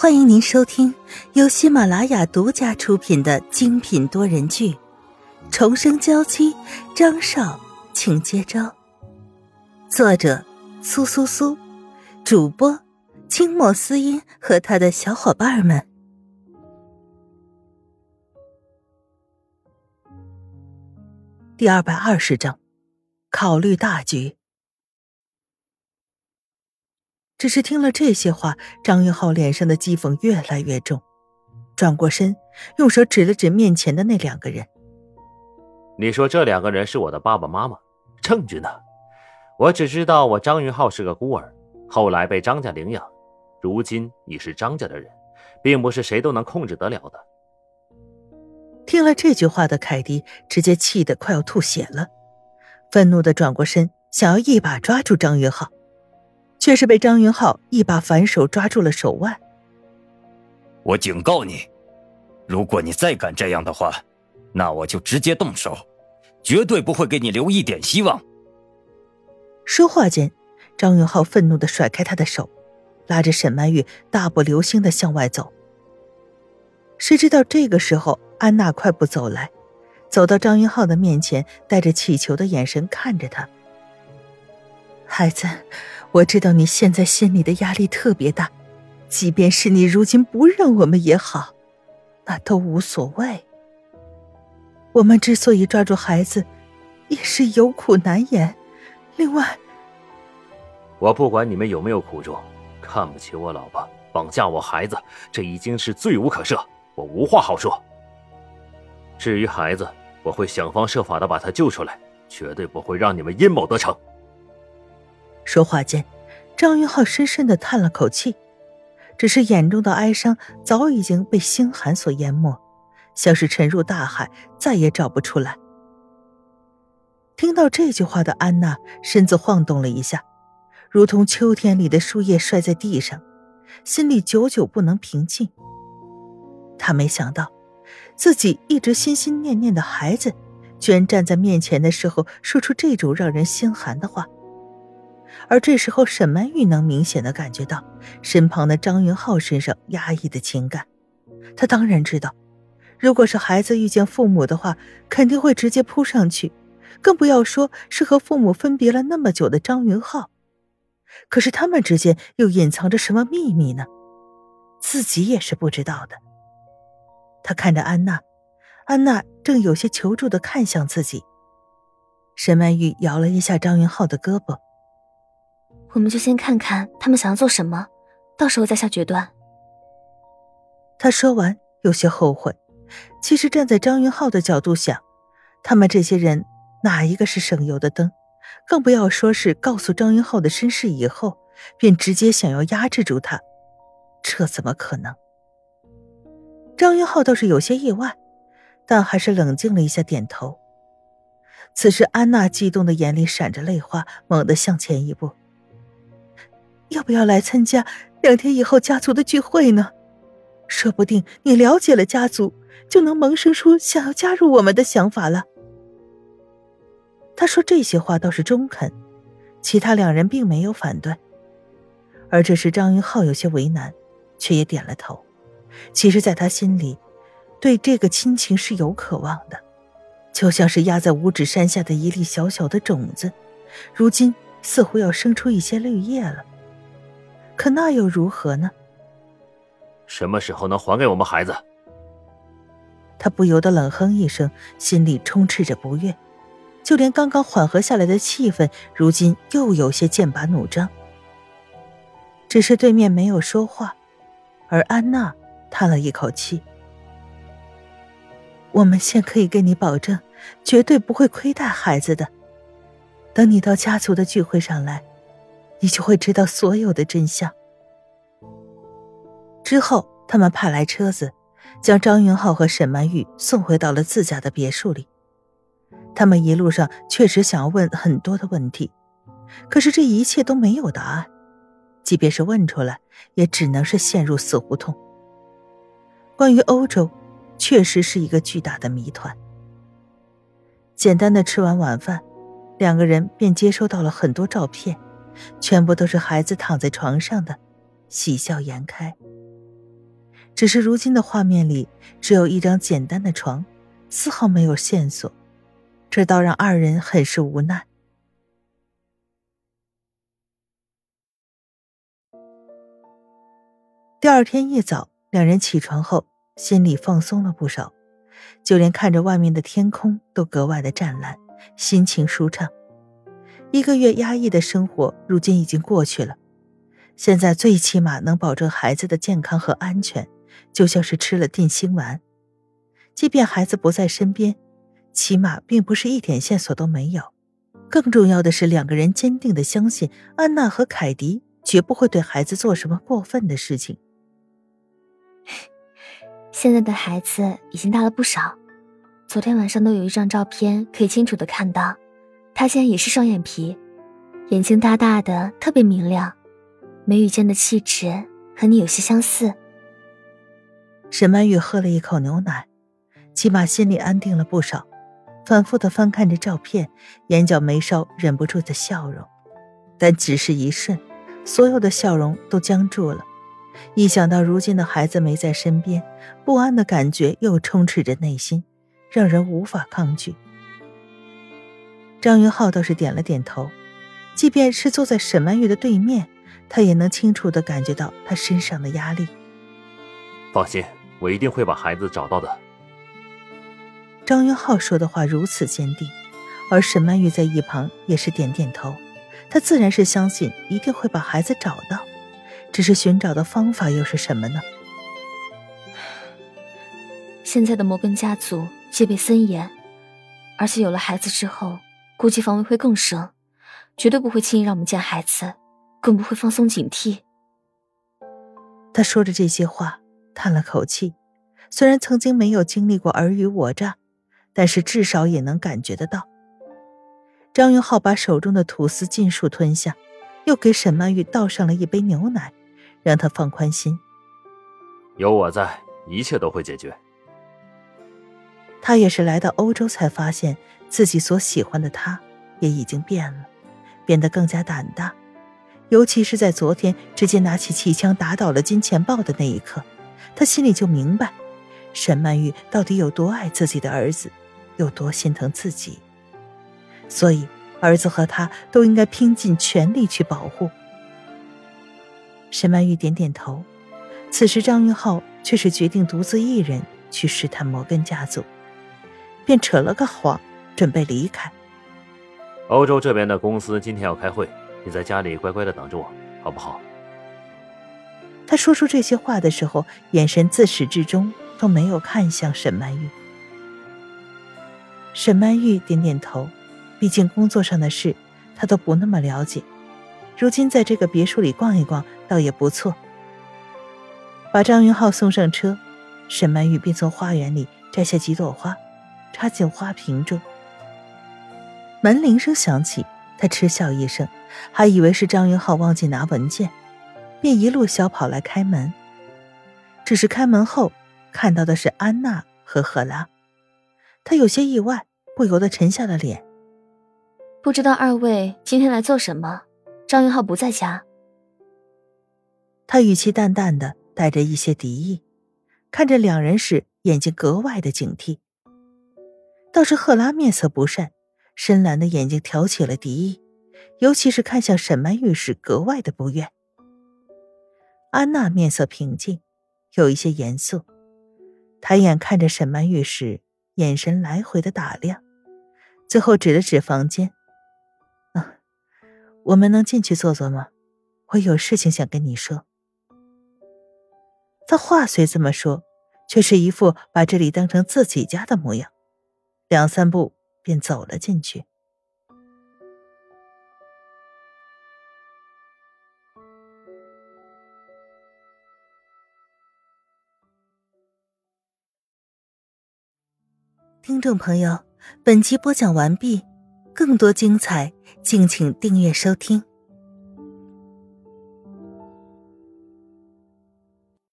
欢迎您收听由喜马拉雅独家出品的精品多人剧《重生娇妻》，张少，请接招。作者：苏苏苏，主播：清墨思音和他的小伙伴们。第二百二十章，考虑大局。只是听了这些话，张云浩脸上的讥讽越来越重，转过身，用手指了指面前的那两个人：“你说这两个人是我的爸爸妈妈？证据呢？我只知道我张云浩是个孤儿，后来被张家领养，如今已是张家的人，并不是谁都能控制得了的。”听了这句话的凯迪直接气得快要吐血了，愤怒的转过身，想要一把抓住张云浩。却是被张云浩一把反手抓住了手腕。我警告你，如果你再敢这样的话，那我就直接动手，绝对不会给你留一点希望。说话间，张云浩愤怒的甩开他的手，拉着沈曼玉大步流星的向外走。谁知道这个时候，安娜快步走来，走到张云浩的面前，带着乞求的眼神看着他。孩子，我知道你现在心里的压力特别大，即便是你如今不认我们也好，那都无所谓。我们之所以抓住孩子，也是有苦难言。另外，我不管你们有没有苦衷，看不起我老婆，绑架我孩子，这已经是罪无可赦，我无话好说。至于孩子，我会想方设法的把他救出来，绝对不会让你们阴谋得逞。说话间，张云浩深深的叹了口气，只是眼中的哀伤早已经被星寒所淹没，像是沉入大海，再也找不出来。听到这句话的安娜身子晃动了一下，如同秋天里的树叶摔在地上，心里久久不能平静。她没想到，自己一直心心念念的孩子，居然站在面前的时候说出这种让人心寒的话。而这时候，沈曼玉能明显的感觉到身旁的张云浩身上压抑的情感。他当然知道，如果是孩子遇见父母的话，肯定会直接扑上去，更不要说是和父母分别了那么久的张云浩。可是他们之间又隐藏着什么秘密呢？自己也是不知道的。他看着安娜，安娜正有些求助的看向自己。沈曼玉摇了一下张云浩的胳膊。我们就先看看他们想要做什么，到时候再下决断。他说完，有些后悔。其实站在张云浩的角度想，他们这些人哪一个是省油的灯？更不要说是告诉张云浩的身世以后，便直接想要压制住他，这怎么可能？张云浩倒是有些意外，但还是冷静了一下，点头。此时，安娜激动的眼里闪着泪花，猛地向前一步。要不要来参加两天以后家族的聚会呢？说不定你了解了家族，就能萌生出想要加入我们的想法了。他说这些话倒是中肯，其他两人并没有反对。而这时张云浩有些为难，却也点了头。其实，在他心里，对这个亲情是有渴望的，就像是压在五指山下的一粒小小的种子，如今似乎要生出一些绿叶了。可那又如何呢？什么时候能还给我们孩子？他不由得冷哼一声，心里充斥着不悦，就连刚刚缓和下来的气氛，如今又有些剑拔弩张。只是对面没有说话，而安娜叹了一口气：“我们现可以跟你保证，绝对不会亏待孩子的。等你到家族的聚会上来。”你就会知道所有的真相。之后，他们派来车子，将张云浩和沈曼玉送回到了自家的别墅里。他们一路上确实想要问很多的问题，可是这一切都没有答案，即便是问出来，也只能是陷入死胡同。关于欧洲，确实是一个巨大的谜团。简单的吃完晚饭，两个人便接收到了很多照片。全部都是孩子躺在床上的，喜笑颜开。只是如今的画面里只有一张简单的床，丝毫没有线索，这倒让二人很是无奈。第二天一早，两人起床后，心里放松了不少，就连看着外面的天空都格外的湛蓝，心情舒畅。一个月压抑的生活，如今已经过去了。现在最起码能保证孩子的健康和安全，就像是吃了定心丸。即便孩子不在身边，起码并不是一点线索都没有。更重要的是，两个人坚定的相信安娜和凯迪绝不会对孩子做什么过分的事情。现在的孩子已经大了不少，昨天晚上都有一张照片可以清楚的看到，他现在也是双眼皮，眼睛大大的，特别明亮。眉宇间的气质和你有些相似。沈曼玉喝了一口牛奶，起码心里安定了不少。反复的翻看着照片，眼角眉梢忍不住的笑容，但只是一瞬，所有的笑容都僵住了。一想到如今的孩子没在身边，不安的感觉又充斥着内心，让人无法抗拒。张云浩倒是点了点头，即便是坐在沈曼玉的对面。他也能清楚的感觉到她身上的压力。放心，我一定会把孩子找到的。张云浩说的话如此坚定，而沈曼玉在一旁也是点点头。她自然是相信一定会把孩子找到，只是寻找的方法又是什么呢？现在的摩根家族戒备森严，而且有了孩子之后，估计防卫会更深，绝对不会轻易让我们见孩子。更不会放松警惕。他说着这些话，叹了口气。虽然曾经没有经历过尔虞我诈，但是至少也能感觉得到。张云浩把手中的吐司尽数吞下，又给沈曼玉倒上了一杯牛奶，让她放宽心。有我在，一切都会解决。他也是来到欧洲才发现自己所喜欢的他，也已经变了，变得更加胆大。尤其是在昨天直接拿起气枪打倒了金钱豹的那一刻，他心里就明白，沈曼玉到底有多爱自己的儿子，有多心疼自己。所以，儿子和他都应该拼尽全力去保护。沈曼玉点点头，此时张云浩却是决定独自一人去试探摩根家族，便扯了个谎，准备离开。欧洲这边的公司今天要开会。你在家里乖乖的等着我，好不好？他说出这些话的时候，眼神自始至终都没有看向沈曼玉。沈曼玉点点头，毕竟工作上的事，她都不那么了解。如今在这个别墅里逛一逛，倒也不错。把张云浩送上车，沈曼玉便从花园里摘下几朵花，插进花瓶中。门铃声响起。他嗤笑一声，还以为是张云浩忘记拿文件，便一路小跑来开门。只是开门后看到的是安娜和赫拉，他有些意外，不由得沉下了脸。不知道二位今天来做什么？张云浩不在家。他语气淡淡的，带着一些敌意，看着两人时眼睛格外的警惕。倒是赫拉面色不善。深蓝的眼睛挑起了敌意，尤其是看向沈曼玉时格外的不悦。安娜面色平静，有一些严肃，抬眼看着沈曼玉时，眼神来回的打量，最后指了指房间：“啊，我们能进去坐坐吗？我有事情想跟你说。”他话虽这么说，却是一副把这里当成自己家的模样，两三步。便走了进去。听众朋友，本集播讲完毕，更多精彩，敬请订阅收听。